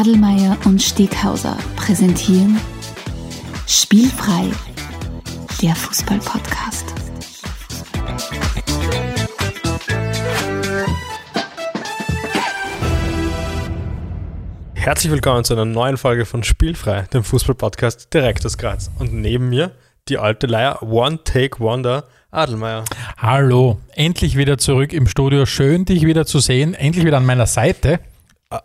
Adelmeier und Steghauser präsentieren Spielfrei, der Fußball-Podcast. Herzlich willkommen zu einer neuen Folge von Spielfrei, dem Fußball-Podcast direkt aus Graz. Und neben mir die alte Leier One Take Wonder Adelmeier. Hallo, endlich wieder zurück im Studio. Schön, dich wieder zu sehen. Endlich wieder an meiner Seite.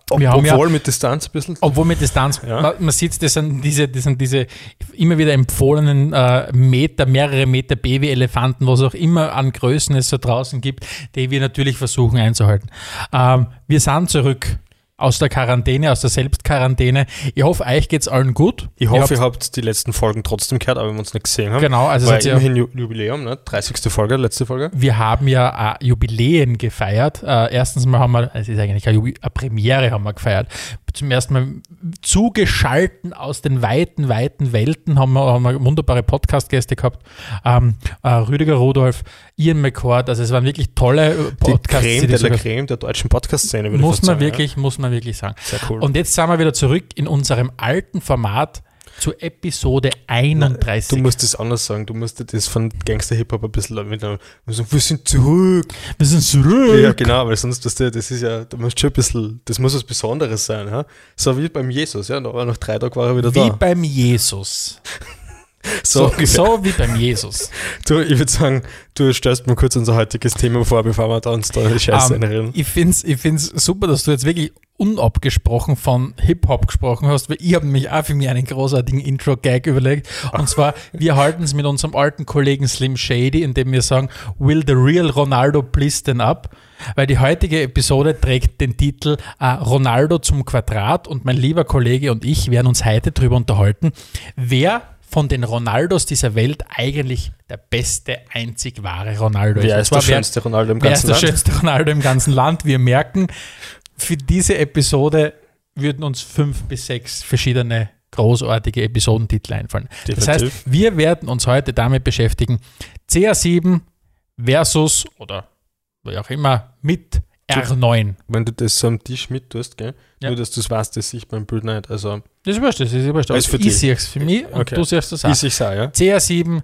Ob, Wir haben obwohl ja- mit Distanz ein bisschen. Obwohl mit Distanz, Ja. man, man sieht, das sind diese, das sind diese immer wieder empfohlenen äh, Meter, mehrere Meter Baby-Elefanten, was auch immer an Größen es so draußen gibt, die wir natürlich versuchen einzuhalten. Ähm, wir sind zurück aus der Quarantäne, aus der Selbstquarantäne. Ich hoffe, euch geht's allen gut. Ich hoffe, habt- ihr habt die letzten Folgen trotzdem gehört, aber wir uns nicht gesehen haben. Genau, also War ihr- immerhin Ju- Jubiläum, ne? 30. Folge, letzte Folge. wir haben ja äh, Jubiläen gefeiert. Äh, erstens mal haben wir, es ist eigentlich eine, Jubi- eine Premiere haben wir gefeiert. Zum ersten Mal zugeschalten aus den weiten, weiten Welten haben wir, haben wir wunderbare Podcast-Gäste gehabt. Ähm, äh, Rüdiger Rudolf, Ian McCord, also es waren wirklich tolle äh, Die Podcasts. Creme die de so la Creme der deutschen Podcast-Szene, würde ich muss fast man sagen, wirklich, muss man wirklich sagen. Ja? Sehr cool. Und jetzt sind wir wieder zurück in unserem alten Format zu Episode 31. du musst das anders sagen. Du musst das von Gangster-Hip-Hop ein bisschen mit einem, wir sind zurück. wir sind zurück. Ja, genau, weil sonst, das, das ist ja, da musst schon ein bisschen, das muss was Besonderes sein, ja? So wie beim Jesus, ja, da war nach drei Tagen war er wieder Wie da. beim Jesus. So, So, so wie beim Jesus. Du, ich würde sagen, du stellst mir kurz unser heutiges Thema vor, bevor wir da uns da die Scheiße Ähm, reinreden. ich finde es ich find's super, dass du jetzt wirklich unabgesprochen von Hip-Hop gesprochen hast, weil ich habe mich auch für mich einen großartigen Intro-Gag überlegt. Und zwar, wir halten es mit unserem alten Kollegen Slim Shady, indem wir sagen, Will the real Ronaldo please stand up? Weil die heutige Episode trägt den Titel äh, Ronaldo zum Quadrat und mein lieber Kollege und ich werden uns heute darüber unterhalten, wer von den Ronaldos dieser Welt eigentlich der beste, einzig wahre Ronaldo Wer ist zwar der schönste Ronaldo im Wer ganzen ist der Land? schönste Ronaldo im ganzen Land? Wir merken, für diese Episode würden uns fünf bis sechs verschiedene großartige Episodentitel einfallen. Das heißt, Definitiv. wir werden uns heute damit beschäftigen, CR7 versus oder wie auch immer mit R9. Wenn du das so am Tisch mit tust, gell? Ja. Nur, dass du es weißt, das sieht beim Bild nicht. Also, Das ist wurscht, das ist wurscht. Alles für ich dich. sehe es für mich und Okay. du siehst es auch. ich sage, ja? CR7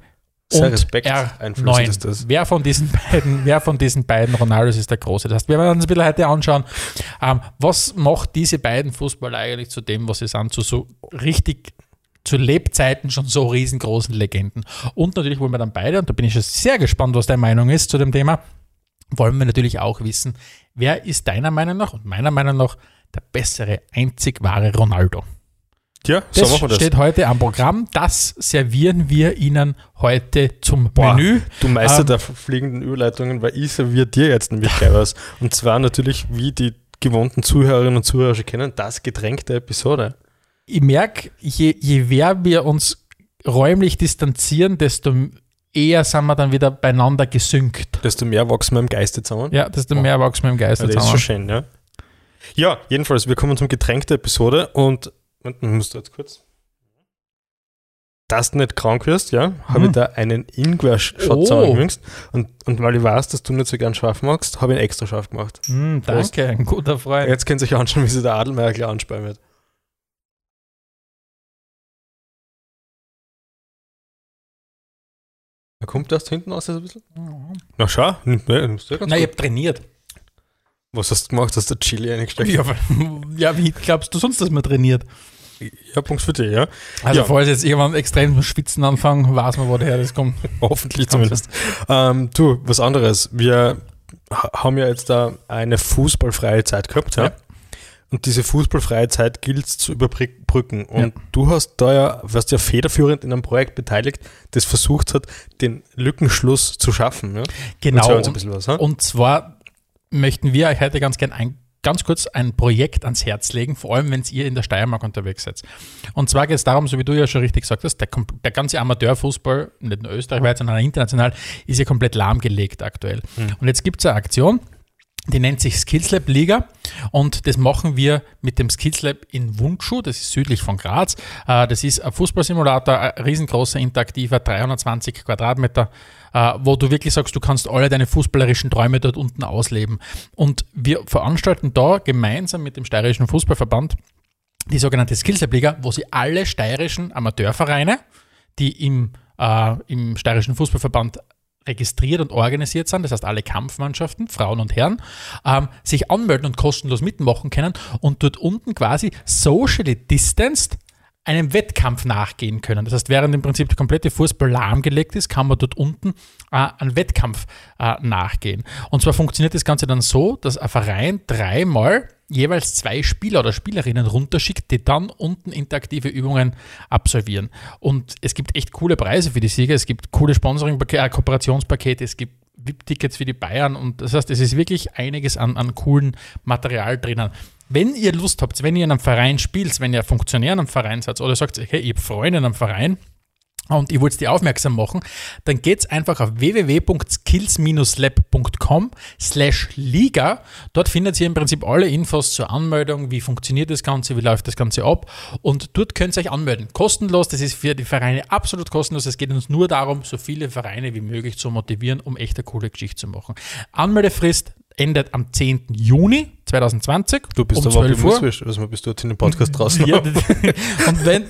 Sehr und Respekt einflößend ist R9. das. Wer von diesen beiden, wer von diesen beiden Ronaldos ist der große? Das heißt, wir werden uns ein bisschen heute anschauen, ähm, was macht diese beiden Fußballer eigentlich zu dem, was sie sind, zu so richtig zu Lebzeiten schon so riesengroßen Legenden. Und natürlich wollen wir dann beide, und da bin ich schon sehr gespannt, was deine Meinung ist zu dem Thema, wollen wir natürlich auch wissen, wer ist deiner Meinung nach und meiner Meinung nach der bessere, einzig wahre Ronaldo? Ja, so Das machen wir das. steht heute am Programm. Das servieren wir Ihnen heute zum Boah, Menü. Du Meister Ähm, der fliegenden Überleitungen, weil ich serviere dir jetzt nämlich gleich was. Und zwar natürlich, wie die gewohnten Zuhörerinnen und Zuhörer schon kennen, das Getränk der Episode. Ich merke, je, je mehr wir uns räumlich distanzieren, desto eher sind wir dann wieder beieinander gesynkt. Desto mehr wachsen wir im Geiste zusammen. Ja, desto mehr wachsen wir im Geist Ja, das ist schon zusammen. schön, ja. Ja, jedenfalls, wir kommen zum Getränk der Episode und Moment, musst du jetzt kurz. Dass du nicht krank wirst, ja, habe ich Hm. da einen Ingwer-Shot Oh. zusammengemixt. Und, und weil ich weiß, dass du nicht so gern scharf magst, habe ich ihn extra scharf gemacht. Mm, danke, ein guter Freund. Jetzt könnt ihr euch anschauen, wie sich der Adelmeier gleich anspeien wird. Er kommt erst hinten aus, so ein bisschen. Na schau, nimmst du ja ganz Nein, ich gut. habe trainiert. Was hast du gemacht? Hast du Chili eingesteckt? Ja, aber- ja, wie glaubst du sonst, dass man trainiert? Ja, Punkt für dich, ja. Also, Ja. falls jetzt irgendwann extrem zum Schwitzen anfangen, weiß man, woher das kommt. Hoffentlich zumindest. Ähm, du, was anderes. Wir ha- haben ja jetzt da eine fußballfreie Zeit gehabt, ja. Ja. Und diese fußballfreie Zeit gilt es zu überbrücken. Und Ja. du hast da ja, warst ja federführend in einem Projekt beteiligt, das versucht hat, den Lückenschluss zu schaffen. Ja? Genau. Und, was. Und zwar möchten wir euch heute ganz gern ein, ganz kurz ein Projekt ans Herz legen, vor allem wenn ihr in der Steiermark unterwegs seid. Und zwar geht es darum, so wie du ja schon richtig gesagt hast, der, der ganze Amateurfußball, nicht nur österreichweit, sondern international, ist ja komplett lahmgelegt aktuell. Hm. Und jetzt gibt es eine Aktion, die nennt sich Skills Lab Liga und das machen wir mit dem Skills Lab in Wundschuh, das ist südlich von Graz. Äh, Das ist ein Fußballsimulator, ein riesengroßer, interaktiver, 320 Quadratmeter, äh, wo du wirklich sagst, du kannst alle deine fußballerischen Träume dort unten ausleben. Und wir veranstalten da gemeinsam mit dem Steirischen Fußballverband die sogenannte Skills Lab Liga, wo sie alle steirischen Amateurvereine, die im, äh, im steirischen Fußballverband registriert und organisiert sind, das heißt alle Kampfmannschaften, Frauen und Herren, ähm, sich anmelden und kostenlos mitmachen können und dort unten quasi socially distanced einem Wettkampf nachgehen können. Das heißt, während im Prinzip der komplette Fußball lahmgelegt ist, kann man dort unten äh, einen Wettkampf äh, nachgehen. Und zwar funktioniert das Ganze dann so, dass ein Verein dreimal jeweils zwei Spieler oder Spielerinnen runterschickt, die dann unten interaktive Übungen absolvieren. Und es gibt echt coole Preise für die Sieger. Es gibt coole Sponsoring-Pakete, äh, Kooperationspakete, es gibt VIP-Tickets für die Bayern und das heißt, es ist wirklich einiges an, an coolen Material drinnen. Wenn ihr Lust habt, wenn ihr in einem Verein spielt, wenn ihr Funktionär in einem Verein seid oder sagt, okay, ich habe Freunde in einem Verein, und ich wollte die aufmerksam machen, dann geht's einfach auf www.skills-lab.com slash Liga. Dort findet ihr im Prinzip alle Infos zur Anmeldung, wie funktioniert das Ganze, wie läuft das Ganze ab und dort könnt ihr euch anmelden. Kostenlos, das ist für die Vereine absolut kostenlos. Es geht uns nur darum, so viele Vereine wie möglich zu motivieren, um echt eine coole Geschichte zu machen. Anmeldefrist endet am 10. Juni 2020. Du bist um aber 12 Uhr. optimistisch, also bis dorthin den Podcast draußen Ja, und wenn,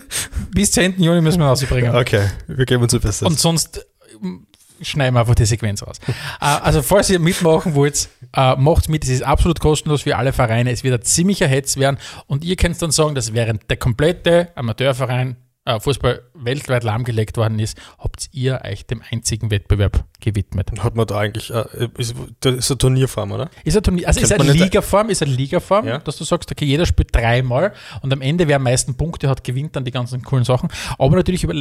bis 10. Juni müssen wir rausbringen. Okay, wir geben uns ein Bestes. Und sonst ähm, schneiden wir einfach die Sequenz raus. Äh, also, falls ihr mitmachen wollt, äh, macht mit. Es ist absolut kostenlos für alle Vereine. Es wird ein ziemlicher Hetz werden. Und ihr könnt dann sagen, dass während der komplette Amateurverein äh, Fußball weltweit lahmgelegt worden ist, habt ihr euch dem einzigen Wettbewerb gewidmet. Hat man da eigentlich, äh, ist, das ist eine Turnierform, oder? Ist eine Turnier, also ist eine Ligaform, ist eine Ligaform, Ja. dass du sagst, okay, jeder spielt dreimal und am Ende, wer am meisten Punkte hat, gewinnt dann die ganzen coolen Sachen. Aber natürlich über,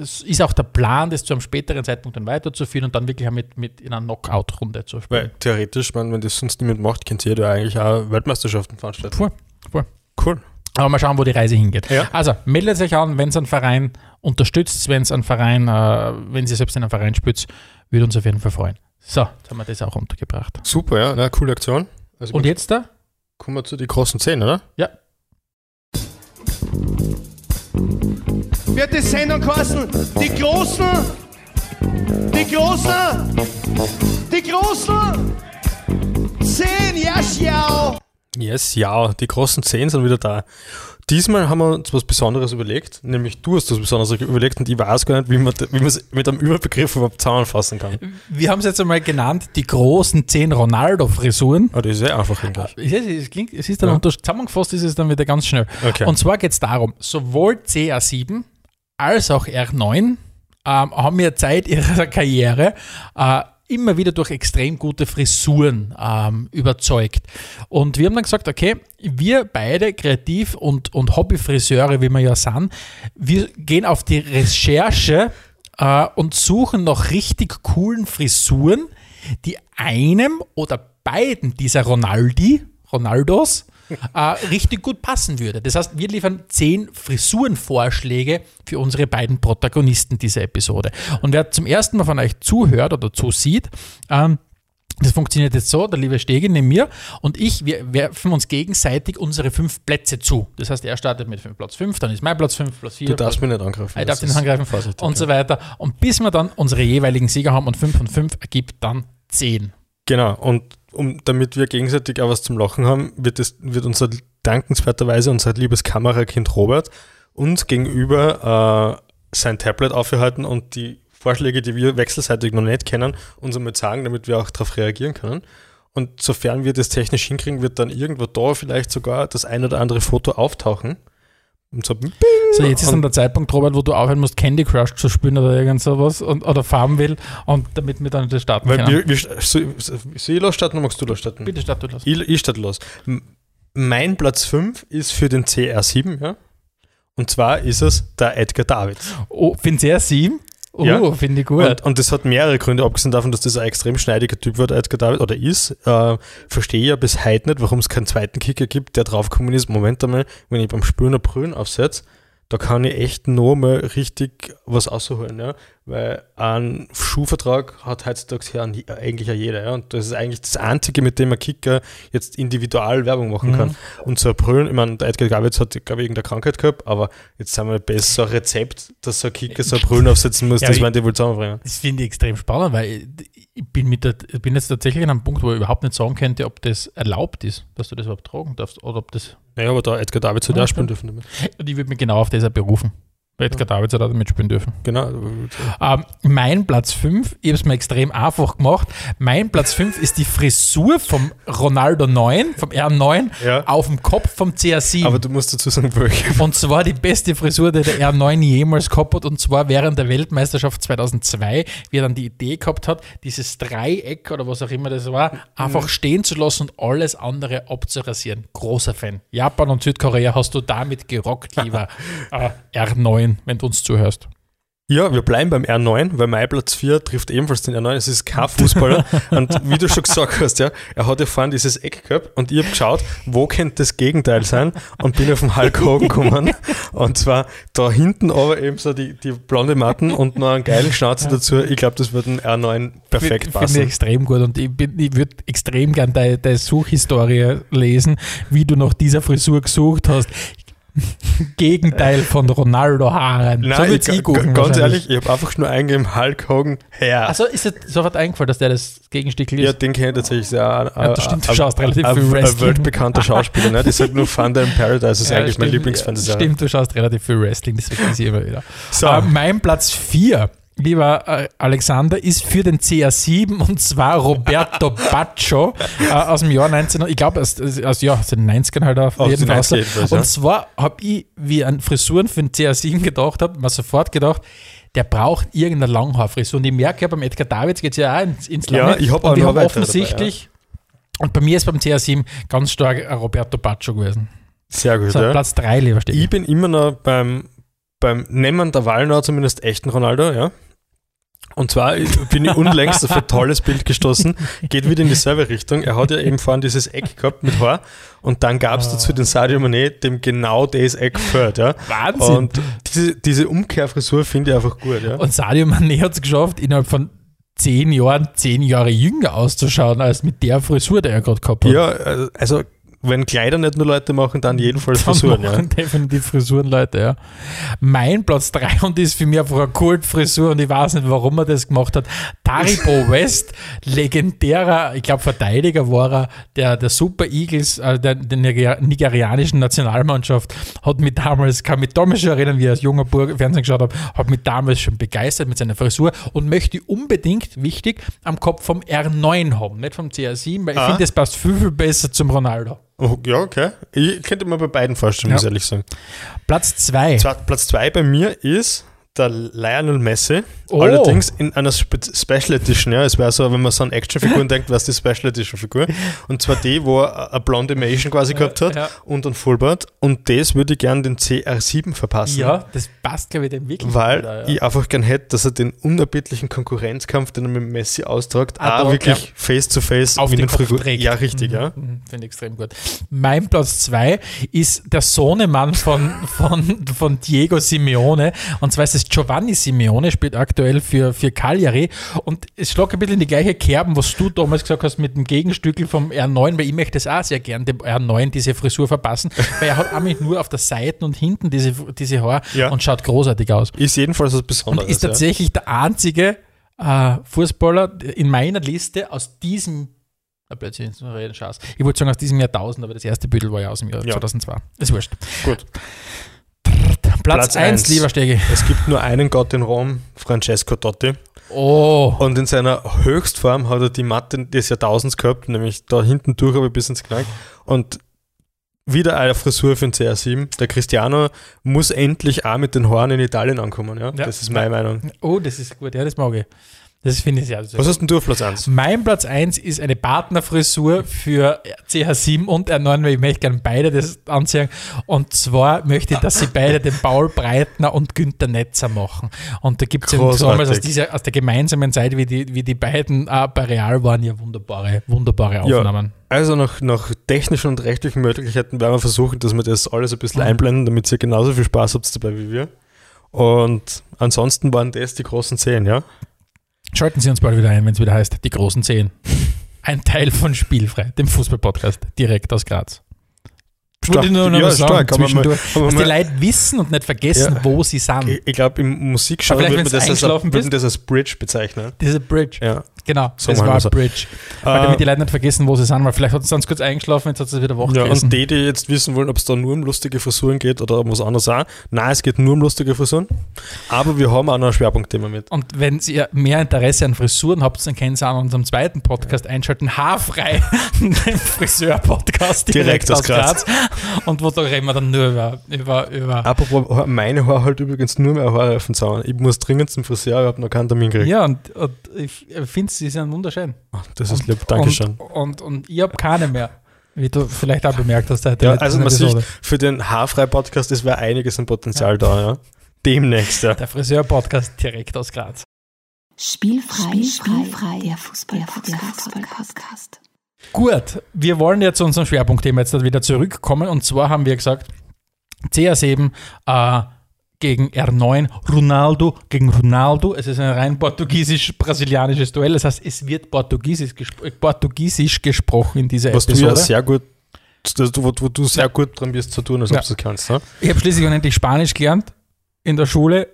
ist auch der Plan, das zu einem späteren Zeitpunkt dann weiterzuführen und dann wirklich auch mit, mit in einer Knockout-Runde zu spielen. Weil theoretisch, man, wenn das sonst niemand macht, könnt ihr da eigentlich auch Weltmeisterschaften veranstalten. Voll, voll. Cool. Aber mal schauen, wo die Reise hingeht. Ja. Also meldet euch an, wenn es einen Verein unterstützt, wenn es einen Verein, äh, wenn sie selbst in einem Verein spielt, würde uns auf jeden Fall freuen. So, jetzt haben wir das auch untergebracht. Super, ja, na, coole Aktion. Also Und jetzt da? kommen wir zu den großen Zehn, oder? Ja. wird die Sendung kosten. Die Großen, die Großen, die Großen. Zehn, ja, schau. Yes, ja, die großen Zehn sind wieder da. Diesmal haben wir uns was Besonderes überlegt, nämlich du hast was Besonderes überlegt und ich weiß gar nicht, wie man wie man es mit einem Überbegriff überhaupt zusammenfassen kann. Wir haben es jetzt einmal genannt, die großen zehn Ronaldo-Frisuren. Aber das ist ja einfach. Es ist, es klingt, es ist dann Ja. unter, zusammengefasst ist es dann wieder ganz schnell. Okay. Und zwar geht es darum, sowohl CR7 als auch R9 ähm, haben ja Zeit ihrer Karriere äh, immer wieder durch extrem gute Frisuren ähm, überzeugt. Und wir haben dann gesagt, okay, wir beide Kreativ- und, und Hobbyfriseure, wie wir ja sind, wir gehen auf die Recherche äh, und suchen nach richtig coolen Frisuren, die einem oder beiden dieser Ronaldi, Ronaldos, äh, richtig gut passen würde. Das heißt, wir liefern zehn Frisurenvorschläge für unsere beiden Protagonisten dieser Episode. Und wer zum ersten Mal von euch zuhört oder zusieht, ähm, das funktioniert jetzt so, der liebe Stege neben mir und ich, wir werfen uns gegenseitig unsere fünf Plätze zu. Das heißt, er startet mit Platz 5, dann ist mein Platz 5, Platz 4. Du darfst mich nicht angreifen. Ich darf ist angreifen Vorsichtig. und so weiter. Und bis wir dann unsere jeweiligen Sieger haben und 5 von 5 ergibt dann 10. Genau, und um, damit wir gegenseitig auch was zum Lachen haben, wird, es, wird unser dankenswerterweise unser liebes Kamerakind Robert uns gegenüber äh, sein Tablet aufgehalten und die Vorschläge, die wir wechselseitig noch nicht kennen, uns einmal sagen, damit wir auch darauf reagieren können. Und sofern wir das technisch hinkriegen, wird dann irgendwo da vielleicht sogar das ein oder andere Foto auftauchen. Und so, bing, So, jetzt ist dann der Zeitpunkt, Robert, wo du aufhören musst, Candy Crush zu spielen oder irgend sowas und, oder farben will und damit wir dann das starten weil können. wir, wir, soll, soll ich losstarten oder magst du losstarten? Bitte start du los. Ich, ich starte los. Mein Platz 5 ist für den CR7, ja. Und zwar ist es der Edgar Davids. Oh, du er sieben? Oh, Ja. finde ich gut. Und, und das hat mehrere Gründe, abgesehen davon, dass das ein extrem schneidiger Typ war, der Edgar David, oder ist. Äh, verstehe ich ja bis heute nicht, warum es keinen zweiten Kicker gibt, der draufgekommen ist. Moment einmal, wenn ich beim Spülen ein Brühen aufsetze, da kann ich echt nur mal richtig was rausholen. Ja? Weil ein Schuhvertrag hat heutzutage ja eigentlich ja jeder. Ja? Und das ist eigentlich das Einzige, mit dem ein Kicker jetzt individual Werbung machen Mhm. kann. Und so ein Brüllen, ich meine, der Edgar Gabitz hat, glaube ich, irgendeine Krankheit gehabt, aber jetzt haben wir besser so ein Rezept, dass so ein Kicker so ein Brüllen aufsetzen muss, Ja, das ich- wollen die wohl zusammenbringen. Das finde ich extrem spannend, weil ich, ich bin, mit der, ich bin jetzt tatsächlich an einem Punkt, wo ich überhaupt nicht sagen könnte, ob das erlaubt ist, dass du das überhaupt tragen darfst oder ob das. Naja, aber da Edgar hat Ah, ja auch okay. spielen dürfen damit. Und ich würde mich genau auf das auch berufen. Edgar Davids hat auch damit spielen dürfen. Genau. Ähm, mein Platz 5, ich habe es mir extrem einfach gemacht. Mein Platz 5 ist die Frisur vom Ronaldo 9, vom R9, Ja. auf dem Kopf vom CR7. Aber du musst dazu sagen, welche. Und zwar die beste Frisur, die der R9 jemals gehabt hat. Und zwar während der Weltmeisterschaft 2002, wie er dann die Idee gehabt hat, dieses Dreieck oder was auch immer das war, einfach stehen zu lassen und alles andere abzurasieren. Großer Fan. Japan und Südkorea hast du damit gerockt, lieber äh, R9, wenn du uns zuhörst. Ja, wir bleiben beim R9, weil mein Platz 4 trifft ebenfalls den R9. Es ist kein Fußballer. und wie du schon gesagt hast, ja, er hat ja vorhin dieses Eck gehabt und ich habe geschaut, wo könnte das Gegenteil sein und bin auf den Hulk Hogan gekommen. Und zwar da hinten aber eben so die, die blonde Matten und noch einen geilen Schnauzer dazu. Ich glaube, das wird ein R9 perfekt Finde ich passen. extrem gut und ich, ich würde extrem gern deine, deine Suchhistorie lesen, wie du nach dieser Frisur gesucht hast. Gegenteil von Ronaldo Haaren. Nein, so ich, ich googeln ganz wahrscheinlich. ehrlich, ich habe einfach nur eingegeben, Hulk Hogan her. Also ist dir sofort eingefallen, dass der das Gegenstück ja, ist? den kenne ich tatsächlich sehr. Ja, das stimmt, du schaust relativ viel ein, ein Wrestling. weltbekannter Schauspieler. Ne? Ich sage nur Thunder in Paradise, das ist Ja, eigentlich mein stimmt, Lieblingsfantasy. ja, Stimmt, du schaust relativ viel Wrestling, das vergesse ich immer wieder. So. Äh, mein Platz 4, lieber äh, Alexander, ist für den CR7 und zwar Roberto Baccio äh, aus dem Jahr 19, ich glaube aus, aus, ja, aus den 90ern halt auf Aus jeden den Fall. 90er jedenfalls, ja. Und zwar habe ich, wie an Frisuren für den CR7 gedacht habe, mir sofort gedacht, der braucht irgendeine Langhaarfrisur. Und ich merke ja, beim Edgar Davids geht es ja auch ins, ins Ja, Lange. ich hab auch Und ich noch habe weitere offensichtlich, und bei mir ist beim CR7 ganz stark Roberto Baccio gewesen. Sehr gut. So, ja. Platz 3, lieber Stegi. Ich bin immer noch beim, beim Nehmen der Wallner zumindest echten Ronaldo, ja. Und zwar bin ich unlängst auf ein tolles Bild gestoßen, geht wieder in dieselbe Richtung. Er hat ja eben vorhin dieses Eck gehabt mit Haar und dann gab es dazu den Sadio Mané, dem genau das Eck gefällt, ja. Wahnsinn. Und diese, diese Umkehrfrisur finde ich einfach gut, ja. Und Sadio Mané hat es geschafft, innerhalb von zehn Jahren zehn Jahre jünger auszuschauen, als mit der Frisur, die er gerade gehabt hat. Ja, äh, also wenn Kleider nicht nur Leute machen, dann jedenfalls Dann Frisuren, ja. machen definitiv Frisuren, Leute, ja. Mein Platz 3 und ist für mich einfach eine Kultfrisur und ich weiß nicht, warum er das gemacht hat. Taribo West, legendärer, ich glaube Verteidiger war er, der, der Super Eagles, äh, der, der niger- nigerianischen Nationalmannschaft, hat mich damals, kann mich damals schon erinnern, wie ich als junger Burg Fernsehen geschaut habe, hat mich damals schon begeistert mit seiner Frisur und möchte unbedingt, wichtig, am Kopf vom R9 haben, nicht vom CR7, weil ich Ah. finde, das passt viel, viel besser zum Ronaldo. Oh, ja, okay. Ich könnte mir bei beiden vorstellen, Ja. muss ich ehrlich sagen. Platz 2. Zwar, Platz zwei bei mir ist der Lionel Messi. Oh. Allerdings in einer Spe Special Edition. Ja, es wäre so, wenn man so an Actionfiguren denkt, was die Special Edition Figur. Und zwar die, wo er eine blonde Mason quasi gehabt hat ja. und ein Fullbart. Und das würde ich gerne den CR7 verpassen. Ja, das passt, glaube ich, dem wirklich. Weil gut, ja. ich einfach gern hätte, dass er den unerbittlichen Konkurrenzkampf, den er mit Messi austragt, Ah, auch wirklich ja. face to face auf den Figur- trägt. Ja, richtig, ja. Mhm, Finde ich extrem gut. Mein Platz 2 ist der Sohnemann von, von, von Diego Simeone. Und zwar ist es Giovanni Simeone, spielt aktuell für, für Cagliari. Und es schlägt ein bisschen in die gleiche Kerben, was du damals gesagt hast mit dem Gegenstückel vom R9, weil ich möchte es auch sehr gern dem R9 diese Frisur verpassen, weil er hat nämlich nur auf der Seite und hinten diese, diese Haare Ja. und schaut großartig aus. Ist jedenfalls was Und Besonderes. ist tatsächlich der einzige äh, Fußballer in meiner Liste aus diesem, plötzlich ist noch reden, Schatz. Ich wollte sagen aus diesem Jahrtausend, aber das erste Büdel war ja aus dem Jahr Ja. 2002. Ist wurscht. ja. Gut. Platz Platz 1, eins. lieber Stegi. Es gibt nur einen Gott in Rom, Francesco Totti. Oh, Und in seiner Höchstform hat er die Matte des Jahrtausends gehabt, nämlich da hinten durch, aber bis ins Knack. Und wieder eine Frisur für den CR7. Der Cristiano muss endlich auch mit den Haaren in Italien ankommen. Ja? Ja. Das ist meine Meinung. oh, das ist gut. Ja, das mag ich. Das finde ich sehr, sehr Was hast denn du auf Platz 1? Mein Platz 1 ist eine Partnerfrisur für CH7 und R9, weil ich möchte gerne beide das anziehen. Und zwar möchte ich, dass sie beide den Paul Breitner und Günther Netzer machen. Und da gibt es ja aus, dieser, aus der gemeinsamen Zeit, wie die, wie die beiden äh, bei Real waren, ja wunderbare, wunderbare Ja. Aufnahmen. Also nach, nach technischen und rechtlichen Möglichkeiten werden wir versuchen, dass wir das alles ein bisschen Mhm. einblenden, damit ihr genauso viel Spaß habt dabei wie wir. Und ansonsten waren das die großen Zehn, ja? Schalten Sie uns bald wieder ein, wenn es wieder heißt, die großen Zehn. Ein Teil von Spielfrei, dem Fußball-Podcast, direkt aus Graz. Wollte ich nur noch ja, sagen stark, aber zwischendurch, mal- dass die Leute wissen und nicht vergessen, Ja. wo sie sind. Ich, ich glaube, im Musikgenre würde man, das als, eingeschlafen würde man bist- das als Bridge bezeichnen. Diese Bridge. Ja. Genau, So das war wir's. Bridge. Weil Äh, damit die Leute nicht vergessen, wo sie sind, weil vielleicht hat es sonst kurz eingeschlafen, jetzt hat sie wieder wach Ja, gegessen. und die, die jetzt wissen wollen, ob es da nur um lustige Frisuren geht oder um was anderes auch. Nein, es geht nur um lustige Frisuren. Aber wir haben auch noch ein Schwerpunktthema mit. Und wenn ihr mehr Interesse an Frisuren habt, dann können Sie an unserem zweiten Podcast einschalten, Haarfrei, den Friseur-Podcast direkt, Direkt aus aus Graz. Graz. Und wo da reden wir dann nur über, über, über Apropos, meine Haare halt übrigens nur mehr Haare auf Zaun. Ich muss dringend zum Friseur, ich habe noch keinen Termin gekriegt. Ja, und, und ich finde, sie sind wunderschön. Das ist lieb, Dankeschön. Und, und, und ich habe keine mehr. Wie du vielleicht auch bemerkt hast, seit Ja, also man sieht, für den Haarfrei-Podcast, das wäre einiges an Potenzial da, ja. Demnächst, ja. Der Friseur-Podcast direkt aus Graz. Spielfrei, Spielfrei, der Fußball-Podcast. Gut, wir wollen jetzt zu unserem Schwerpunktthema jetzt wieder zurückkommen. Und zwar haben wir gesagt, CR7 äh, gegen R9, Ronaldo gegen Ronaldo. Es ist ein rein portugiesisch-brasilianisches Duell. Das heißt, es wird Portugiesisch, gespro äh, Portugiesisch gesprochen in dieser Was du Episode. ja sehr gut, wo, wo du sehr gut dran bist zu tun, als Ja. ob du es kannst. Ne? Ich habe schließlich und endlich Spanisch gelernt in der Schule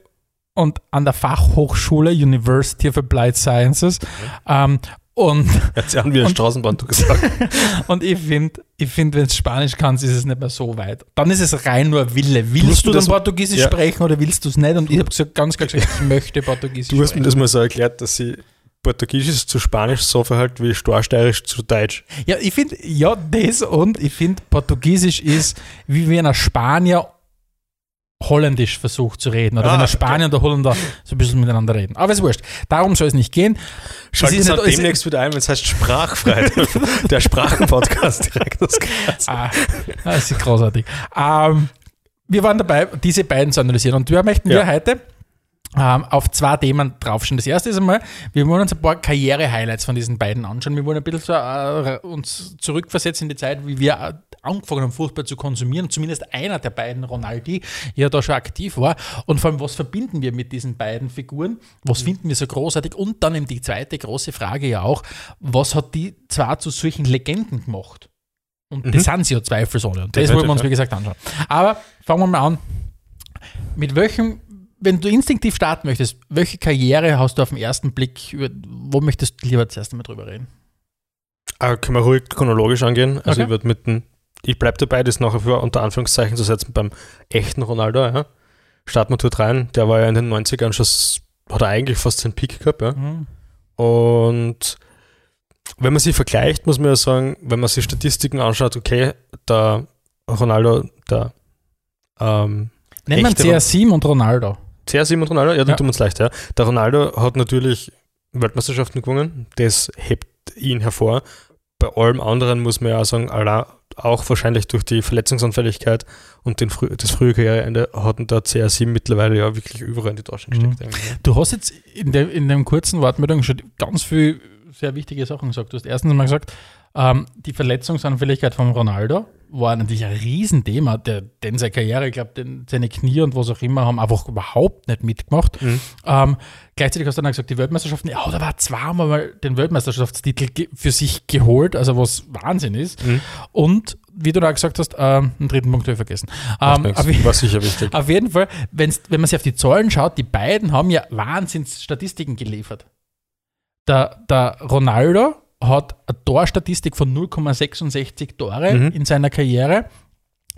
und an der Fachhochschule University of Applied Sciences. Ähm, und Jetzt ein Und- Straßenbahn, du gesagt. Und ich finde, ich find, wenn du Spanisch kannst, ist es nicht mehr so weit. Dann ist es rein nur Wille. Willst du mir dann das- Portugiesisch Ja. sprechen oder willst du es nicht? Und ich habe gesagt, ganz klar gesagt, ich möchte Portugiesisch Du hast mir sprechen. das mal so erklärt, dass sie Portugiesisch zu Spanisch so verhält wie Storsteirisch zu Deutsch. Ja, ich finde, ja, das und ich finde, Portugiesisch ist, wie wenn ein Spanier Holländisch versucht zu reden. Oder Ah, wenn ein Spanier und der Holländer so ein bisschen miteinander reden. Aber ist wurscht. Darum soll es nicht gehen. Schalten ist Sie nicht- es- demnächst wieder ein, wenn es heißt Sprachfrei. der Sprachenpodcast direkt aus Graz. Ah, das ist großartig. Ähm, wir waren dabei, diese beiden zu analysieren. Und wir möchten wir Ja. heute ähm, auf zwei Themen draufschauen. Das erste ist einmal, wir wollen uns ein paar Karriere-Highlights von diesen beiden anschauen. Wir wollen ein bisschen so, äh, uns zurückversetzen in die Zeit, wie wir äh, angefangen haben, Fußball zu konsumieren. Zumindest einer der beiden, Ronaldi, ja da schon aktiv war. Und vor allem, was verbinden wir mit diesen beiden Figuren? Was finden wir so großartig? Und dann eben die zweite große Frage ja auch, was hat die zwar zu solchen Legenden gemacht? Und das sind sie ja zweifelsohne. Und das Definitiv, wollen wir uns, wie gesagt, anschauen. Aber fangen wir mal an. Mit welchem, wenn du instinktiv starten möchtest, welche Karriere hast du auf den ersten Blick, über, wo möchtest du lieber zuerst einmal drüber reden? Aber können wir ruhig chronologisch angehen. Also Okay. ich würde mit dem, ich bleibe dabei, das nachher für unter Anführungszeichen zu setzen beim echten Ronaldo. Ja. Starten wir dort rein. Der war ja in den 90ern schon, hat er eigentlich fast seinen Peak gehabt. Ja. Und wenn man sie vergleicht, muss man ja sagen, wenn man sich Statistiken anschaut, okay, der Ronaldo, der ähm, Nennen wir Echte CR7 und Ronaldo. CR7 und Ronaldo, ja, dann Ja. tun wir uns leicht, ja. Der Ronaldo hat natürlich Weltmeisterschaften gewonnen, das hebt ihn hervor. Bei allem anderen muss man ja auch sagen, auch wahrscheinlich durch die Verletzungsanfälligkeit und den frü das frühe Karriereende hat der CR7 mittlerweile ja wirklich überall in die Taschen Mhm. gesteckt. ja. Du hast jetzt in, der, in dem kurzen Wortmeldung schon ganz viel sehr wichtige Sachen gesagt. Du hast erstens mal gesagt, ähm, die Verletzungsanfälligkeit von Ronaldo war natürlich ein Riesenthema, der, denn seine Karriere, ich glaube, seine Knie und was auch immer haben einfach überhaupt nicht mitgemacht. Mhm. Ähm, gleichzeitig hast du dann gesagt, die Weltmeisterschaften, ja, da war zweimal mal den Weltmeisterschaftstitel für sich geholt, also was Wahnsinn ist. Mhm. Und wie du da gesagt hast, ähm, einen dritten Punkt habe ich vergessen. Ähm, aber- war sicher wichtig. auf jeden Fall, wenn's, wenn man sich auf die Zahlen schaut, die beiden haben ja Wahnsinnsstatistiken geliefert. Der, der Ronaldo hat eine Torstatistik von 0,66 Tore Mhm. in seiner Karriere.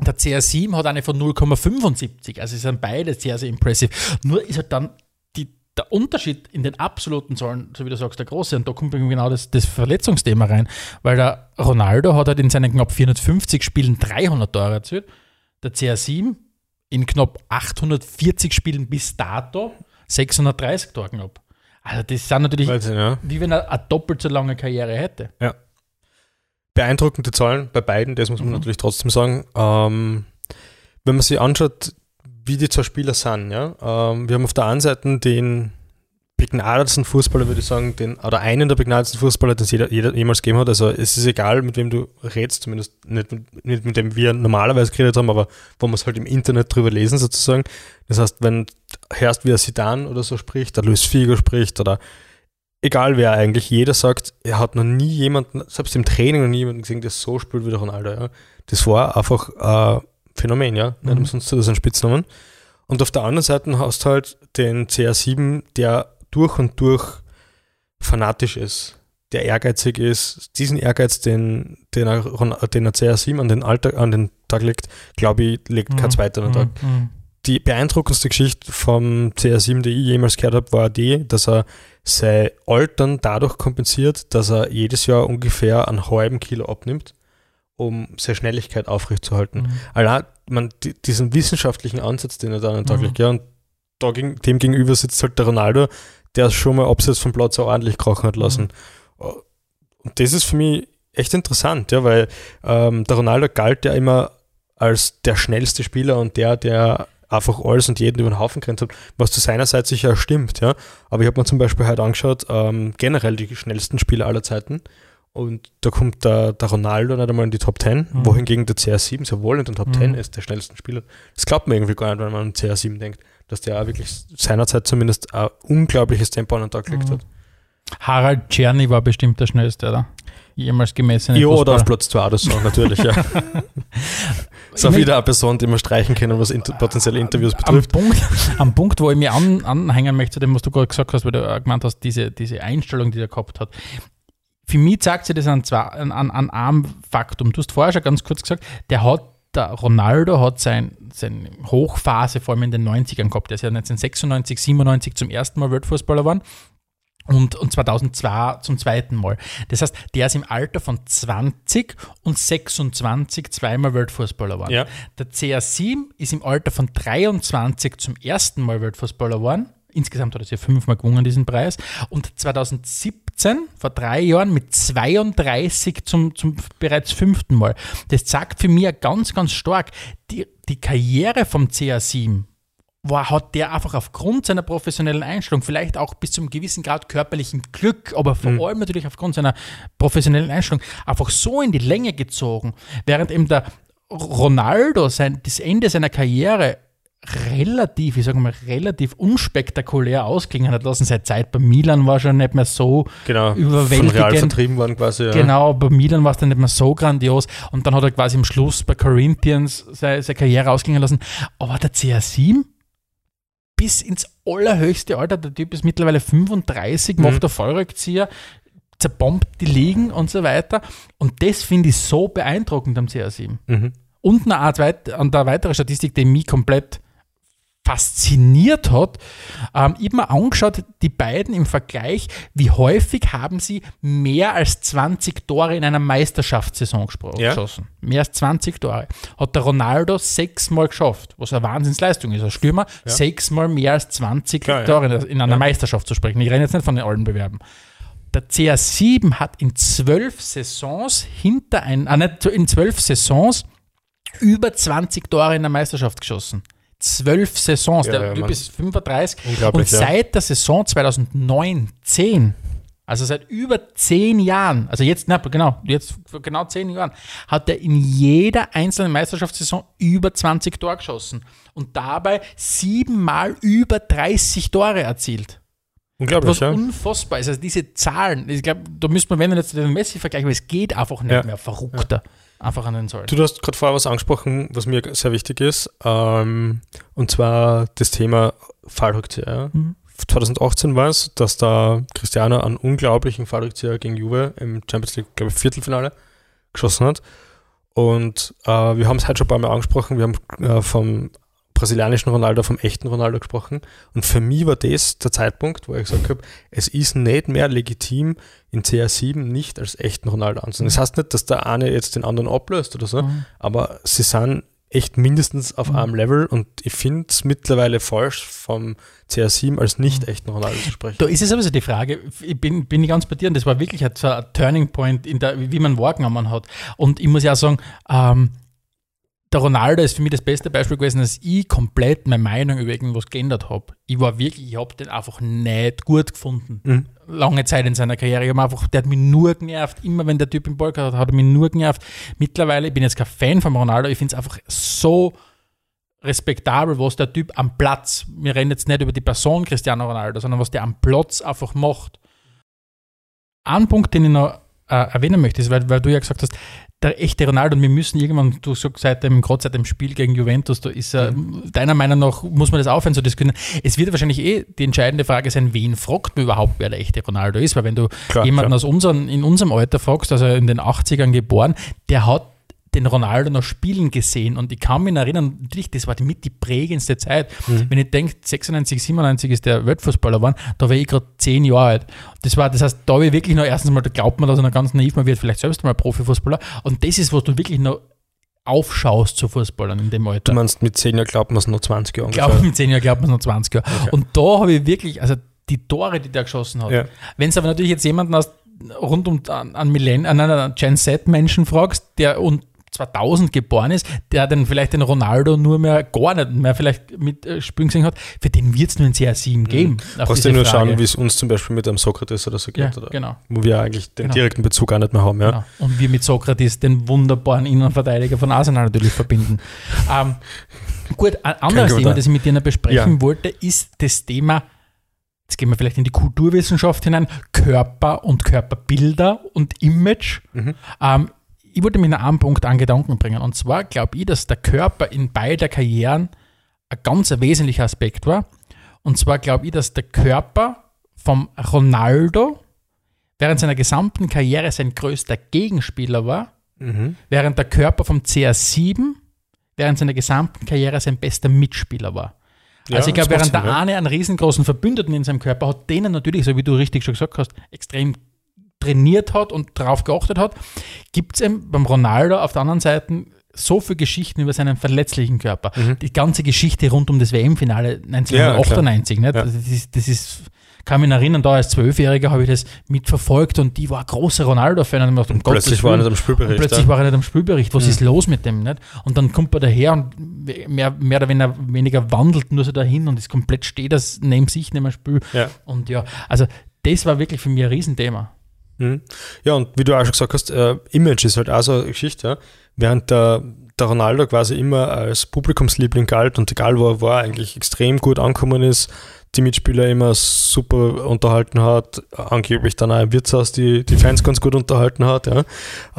Der CR7 hat eine von 0,75. Also sind beide sehr, sehr impressive. Nur ist halt dann die, der Unterschied in den absoluten Zahlen, so wie du sagst, der große. Und da kommt genau das, das Verletzungsthema rein. Weil der Ronaldo hat halt in seinen knapp 450 Spielen 300 Tore erzielt. Der CR7 in knapp 840 Spielen bis dato 630 Tore knapp. Also das sind natürlich, Wahnsinn, ja. wie wenn er eine doppelt so lange Karriere hätte. beeindruckende Zahlen bei beiden, das muss man Mhm. natürlich trotzdem sagen. Ähm, wenn man sich anschaut, wie die zwei Spieler sind, ja, ähm, wir haben auf der einen Seite den begnadetsten Fußballer, würde ich sagen, den, oder einen der begnadetsten Fußballer, den es jeder, jeder jemals gegeben hat. Also es ist egal, mit wem du redest, zumindest nicht mit, nicht mit dem wir normalerweise geredet haben, aber wo wir es halt im Internet drüber lesen sozusagen. Das heißt, wenn hörst, wie er Sidan oder so spricht, der Luis Figo spricht oder egal wer eigentlich, jeder sagt, er hat noch nie jemanden, selbst im Training noch nie jemanden gesehen, der so spielt wie der Ronaldo. Ja. Das war einfach ein Phänomen, ja. Nicht Mhm. umsonst hat er seinen Spitznamen. Und auf der anderen Seite hast du halt den CR7, der durch und durch fanatisch ist, der ehrgeizig ist. Diesen Ehrgeiz, den, den, er, den er CR7 an den, Alltag, an den Tag legt, glaube ich, legt kein Mhm. zweiter an den Tag. Mhm. Die beeindruckendste Geschichte vom CR7, die ich jemals gehört habe, war die, dass er sein Altern dadurch kompensiert, dass er jedes Jahr ungefähr einen halben Kilo abnimmt, um seine Schnelligkeit aufrechtzuerhalten. Mhm. Allein man, die, diesen wissenschaftlichen Ansatz, den er da an den Tag Mhm. legt, ja, und da gegen, dem gegenüber sitzt halt der Ronaldo, der es schon mal abseits vom Platz auch ordentlich krachen hat lassen. Und das ist für mich echt interessant, ja, weil ähm, der Ronaldo galt ja immer als der schnellste Spieler und der, der einfach alles und jeden über den Haufen gerannt hat, was zu seiner Seite sicher stimmt, ja. Aber ich habe mir zum Beispiel heute angeschaut, ähm, generell die schnellsten Spieler aller Zeiten. Und da kommt der, der Ronaldo nicht einmal in die Top 10, Mhm. wohingegen der CR7 sehr wohl in den Top Mhm. 10 ist, der schnellsten Spieler. Das glaubt man irgendwie gar nicht, wenn man an CR7 denkt, dass der auch wirklich seinerzeit zumindest ein unglaubliches Tempo an den Tag gelegt Mhm. hat. Harald Czerny war bestimmt der schnellste, oder? Jemals gemessene Ja, oder auf. Platz 2 oder so, natürlich, ja. ist auch wieder eine Person, die wir streichen können, was inter potenzielle Interviews am betrifft. Punkt, am Punkt, wo ich mich an, anhängen möchte, zu dem, was du gerade gesagt hast, weil du gemeint hast, diese, diese Einstellung, die er gehabt hat. Für mich zeigt sich das an, zwei, an, an einem Faktum. Du hast vorher schon ganz kurz gesagt, der hat, der Ronaldo hat sein, seine Hochphase vor allem in den 90ern gehabt. Der ist ja 1996, 97 zum ersten Mal Weltfußballer geworden. Und, und 2002 zum zweiten Mal. Das heißt, der ist im Alter von 20 und 26 zweimal Weltfußballer geworden. Ja. Der CR7 ist im Alter von 23 zum ersten Mal Weltfußballer geworden. Insgesamt hat er sich fünfmal gewonnen, diesen Preis. Und 2017, vor drei Jahren, mit 32 zum, zum bereits fünften Mal. Das zeigt für mich ganz, ganz stark, die, die Karriere vom CR7 war, hat der einfach aufgrund seiner professionellen Einstellung, vielleicht auch bis zum gewissen Grad körperlichen Glück, aber vor allem natürlich aufgrund seiner professionellen Einstellung, einfach so in die Länge gezogen, während eben der Ronaldo sein, das Ende seiner Karriere relativ, ich sage mal, relativ unspektakulär ausklingen hat lassen. Seine Zeit bei Milan war schon nicht mehr so Genau. Von überwältigend. Real vertrieben worden quasi. Ja. Genau, bei Milan war es dann nicht mehr so grandios und dann hat er quasi am Schluss bei Corinthians seine, seine Karriere ausklingen lassen. Aber der CR7 bis ins allerhöchste Alter, der Typ ist mittlerweile 35, Mhm. macht der Fallrückzieher, zerbombt die Ligen und so weiter. Und das finde ich so beeindruckend am CR7. Mhm. Und eine Art weit, an der weitere Statistik, die mich komplett fasziniert hat. Ähm, ich habe mir angeschaut, die beiden im Vergleich, wie häufig haben sie mehr als 20 Tore in einer Meisterschaftssaison Ja. geschossen. Mehr als 20 Tore. Hat der Ronaldo sechsmal geschafft, was eine Wahnsinnsleistung ist. Als Stürmer sechsmal mehr als 20 Klar, ja. Tore in, in einer Meisterschaft zu sprechen. Ich rede jetzt nicht von den alten Bewerben. Der CR7 hat in zwölf Saisons hinter ein, ah, nicht, in zwölf Saisons über 20 Tore in der Meisterschaft geschossen. Zwölf Saisons. Ja, der ja, Typ Mann. ist 35. Unglaublich, Und ja. seit der Saison 2009-10, also seit über zehn Jahren, also jetzt, na, genau, jetzt vor genau zehn Jahren, hat er in jeder einzelnen Meisterschaftssaison über 20 Tore geschossen und dabei siebenmal über 30 Tore erzielt. Unglaublich, Was ja. unfassbar ist. Also diese Zahlen, ich glaube, da müsste man, wenn jetzt den Messi vergleichen, weil es geht einfach nicht Ja. mehr verrückter. Einfach an den Zahlen. Du hast gerade vorher was angesprochen, was mir sehr wichtig ist, ähm, und zwar das Thema Fallrückzieher. Mhm. 2018 war es, dass da Cristiano einen unglaublichen Fallrückzieher gegen Juve im Champions League, glaube ich, Viertelfinale geschossen hat. Und äh, wir haben es heute schon ein paar Mal angesprochen, wir haben äh, vom brasilianischen Ronaldo, vom echten Ronaldo gesprochen. Und für mich war das der Zeitpunkt, wo ich gesagt habe, es ist nicht mehr legitim, in CR7 nicht als echten Ronaldo anzusehen. Das heißt nicht, dass der eine jetzt den anderen ablöst oder so, Mhm. aber sie sind echt mindestens auf Mhm. einem Level und ich finde es mittlerweile falsch, vom CR7 als nicht echten Ronaldo zu sprechen. Da ist es sowieso die Frage, ich bin, bin ich ganz bei dir und das war wirklich ein, so ein Turning Point, in der, wie man wahrgenommen hat. Und ich muss ja auch sagen, ähm, der Ronaldo ist für mich das beste Beispiel gewesen, dass ich komplett meine Meinung über irgendwas geändert habe. Ich war wirklich, ich habe den einfach nicht gut gefunden. Mhm. Lange Zeit in seiner Karriere. Ich einfach, der hat mich nur genervt. Immer wenn der Typ im Ball hat, hat er mich nur genervt. Mittlerweile, ich bin jetzt kein Fan von Ronaldo, ich finde es einfach so respektabel, was der Typ am Platz, wir reden jetzt nicht über die Person Cristiano Ronaldo, sondern was der am Platz einfach macht. Ein Punkt, den ich noch äh, erwähnen möchte, ist, weil, weil du ja gesagt hast, der echte Ronaldo, und wir müssen irgendwann, du sagst seit dem, gerade seit dem Spiel gegen Juventus, da ist er, deiner Meinung nach, muss man das aufhören zu diskutieren. Es wird wahrscheinlich eh die entscheidende Frage sein, wen fragt man überhaupt, wer der echte Ronaldo ist, weil wenn du Klar, jemanden klar. aus unseren, in unserem Alter fragst, also in den 80ern geboren, der hat den Ronaldo noch spielen gesehen und ich kann mich erinnern, natürlich, das war die mit die prägendste Zeit. Wenn ich denke, 96, 97 ist der Weltfußballer geworden, da war ich gerade zehn Jahre alt. Das war, das heißt, da habe ich wirklich noch, erstens mal, da glaubt man, dass er noch ganz naiv, man wird vielleicht selbst mal Profifußballer und das ist, was du wirklich noch aufschaust zu Fußballern in dem Alter. Du meinst, mit 10 Jahren glaubt man es noch 20 Jahre Ich glaube, mit 10 Jahren glaubt man es noch 20 Jahre. Und da habe ich wirklich, also die Tore, die der geschossen hat. Ja. Wenn es aber natürlich jetzt jemanden aus rund um an, an Millenn, an einen Gen Z-Menschen fragst, der und 2000 geboren ist, der dann vielleicht den Ronaldo nur mehr gar nicht mehr vielleicht mit äh, Spielen gesehen hat, für den wird es nur ein CR7 geben. auf Brauchst du nur Frage. schauen, wie es uns zum Beispiel mit einem Sokrates oder so Ja, geht, oder? genau. Wo wir eigentlich den Genau. direkten Bezug auch nicht mehr haben, ja. Genau. Und wir mit Sokrates den wunderbaren Innenverteidiger von Arsenal natürlich verbinden. ähm, gut, ein anderes Thema, das ich mit dir noch besprechen Ja. wollte, ist das Thema, jetzt gehen wir vielleicht in die Kulturwissenschaft hinein, Körper und Körperbilder und Image. Mhm. Ähm, ich wollte mich in einem Punkt an Gedanken bringen. Und zwar glaube ich, dass der Körper in beider Karrieren ein ganz wesentlicher Aspekt war. Und zwar glaube ich, dass der Körper vom Ronaldo während seiner gesamten Karriere sein größter Gegenspieler war, Mhm. während der Körper vom CR7 während seiner gesamten Karriere sein bester Mitspieler war. Ja, also ich glaube, während der ja. eine einen riesengroßen Verbündeten in seinem Körper hat, den er natürlich, so wie du richtig schon gesagt hast, extrem trainiert hat und darauf geachtet hat, gibt es eben beim Ronaldo auf der anderen Seite so viele Geschichten über seinen verletzlichen Körper. Die ganze Geschichte rund um das WM-Finale 1998, nicht? Ja. Das, ist, das ist, kann mich erinnern, da als Zwölfjähriger habe ich das mitverfolgt und die war ein großer Ronaldo-Fan. Und gedacht, um Plötzlich Gottes war er nicht am Spielbericht. Und plötzlich ja. war er nicht am Spielbericht. Was ist los mit dem? Nicht? Und dann kommt er daher und mehr, mehr oder weniger, weniger wandelt nur so dahin und ist komplett steht das neben sich, neben dem Spiel. Ja. Und ja, also das war wirklich für mich ein Riesenthema. Mhm. Ja, und wie du auch schon gesagt hast, äh, Image ist halt auch so eine Geschichte, ja. Während der, der Ronaldo quasi immer als Publikumsliebling galt und egal wo er war, eigentlich extrem gut angekommen ist, die Mitspieler immer super unterhalten hat, angeblich dann auch im Wirtshaus die, die Fans ganz gut unterhalten hat, ja,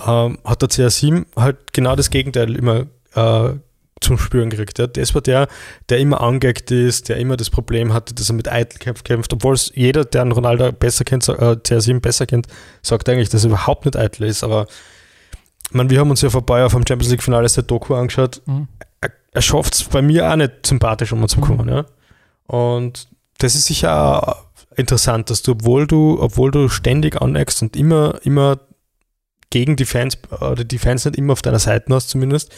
ähm, hat der CR7 halt genau das Gegenteil immer äh, zum Spüren gekriegt. Ja. Das war der, der immer angeeckt ist, der immer das Problem hatte, dass er mit Eitelkampf kämpft, obwohl es jeder, der einen Ronaldo besser kennt, äh, CR7 besser kennt, sagt eigentlich, dass er überhaupt nicht eitel ist. Aber ich meine, wir haben uns ja vorbei auf dem Champions League Finale der Doku angeschaut. Mhm. Er, er schafft es bei mir auch nicht sympathisch umzukommen. Ja. Und das ist sicher interessant, dass du, obwohl du, obwohl du ständig aneckst und immer, immer gegen die Fans, oder die Fans nicht immer auf deiner Seite hast zumindest,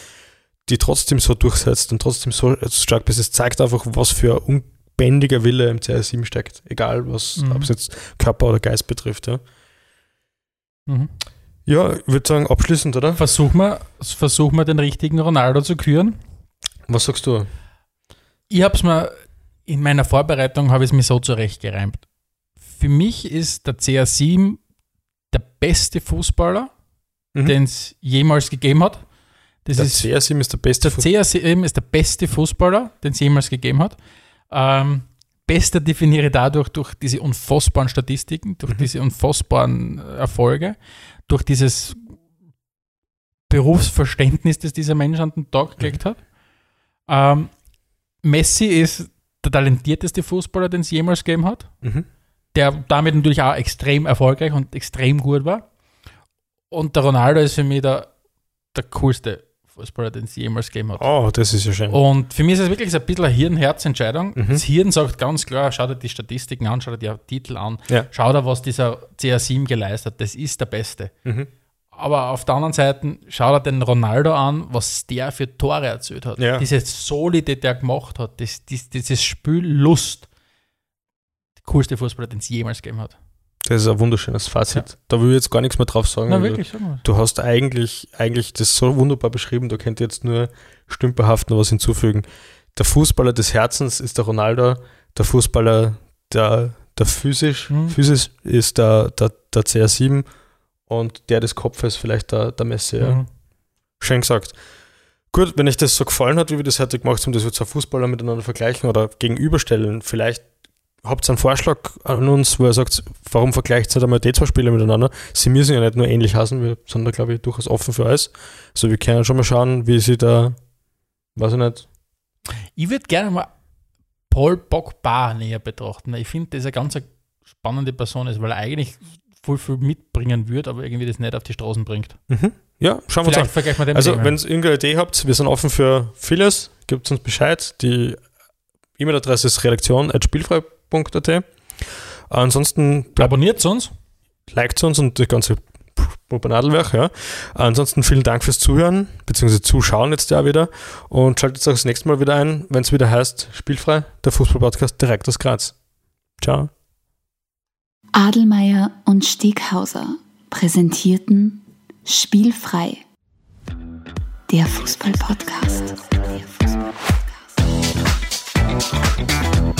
die trotzdem so durchsetzt und trotzdem so stark bist. Es zeigt einfach, was für ein unbändiger Wille im CR7 steckt. Egal, was, Mhm. ob es jetzt Körper oder Geist betrifft. Ja, Mhm. ja ich würde sagen, abschließend, oder? Versuch mal, versuch mal den richtigen Ronaldo zu küren. Was sagst du? Ich habe es mir in meiner Vorbereitung habe ich es mir so zurechtgereimt. Für mich ist der CR7 der beste Fußballer, Mhm. den es jemals gegeben hat. Das Der ist CR7 ist der beste Der CR7 ist der beste Fußballer, den es jemals gegeben hat. Ähm, bester definiere ich dadurch durch diese unfassbaren Statistiken, durch Mhm. diese unfassbaren äh, Erfolge, durch dieses Berufsverständnis, das dieser Mensch an den Tag gelegt hat. Ähm, Messi ist der talentierteste Fußballer, den es jemals gegeben hat Mhm. der damit natürlich auch extrem erfolgreich und extrem gut war. Und der Ronaldo ist für mich der, der coolste Fußballer, den es jemals gegeben hat. Oh, das ist ja schön. Und für mich ist es wirklich so ein bisschen eine Hirn-Herz-Entscheidung. Mhm. Das Hirn sagt ganz klar, schau dir die Statistiken an, schau dir die Titel an, Ja. schau dir, was dieser CR7 geleistet hat. Das ist der Beste. Mhm. Aber auf der anderen Seite, schau dir den Ronaldo an, was der für Tore erzählt hat. Ja. Diese Soli, die der gemacht hat, das, dies, dieses Spiel Lust. Der coolste Fußballer, den es jemals gegeben hat. Das ist ein wunderschönes Fazit. Da will ich jetzt gar nichts mehr drauf sagen. Na, wirklich. Du hast eigentlich, eigentlich das so wunderbar beschrieben, da könnt ihr jetzt nur stümperhaft noch was hinzufügen. Der Fußballer des Herzens ist der Ronaldo, der Fußballer der, der physisch, Mhm. physisch ist der, der, der CR7 und der des Kopfes vielleicht der, der Messi. Ja. Mhm. Schön gesagt. Gut, wenn euch das so gefallen hat, wie wir das heute gemacht haben, dass wir zwei Fußballer miteinander vergleichen oder gegenüberstellen, vielleicht habt ihr einen Vorschlag an uns, wo ihr sagt, warum vergleicht ihr einmal die zwei Spieler miteinander? Sie müssen ja nicht nur ähnlich hassen, wir sind da, glaube ich, durchaus offen für alles. Also wir können schon mal schauen, wie sie da, weiß ich nicht. Ich würde gerne mal Paul Pogba näher betrachten. Ich finde, dass er ganz eine spannende Person ist, weil er eigentlich voll viel mitbringen würde, aber irgendwie das nicht auf die Straßen bringt. Mhm. Ja, schauen wir uns an. Also, wenn ihr irgendeine Idee habt, wir sind offen für vieles, gebt uns Bescheid. Die E-Mail-Adresse ist redaktion.spielfrei.at. Ansonsten Abonniert uns. liked uns und das ganze Nadelwerk, ja. Ansonsten vielen Dank fürs Zuhören, beziehungsweise Zuschauen jetzt ja wieder und schaltet euch das nächste Mal wieder ein, wenn es wieder heißt Spielfrei, der Fußball-Podcast direkt aus Graz. Ciao. Adelmeier und Steghauser präsentierten Spielfrei. Der Fußball-Podcast. Der Fußball-Podcast.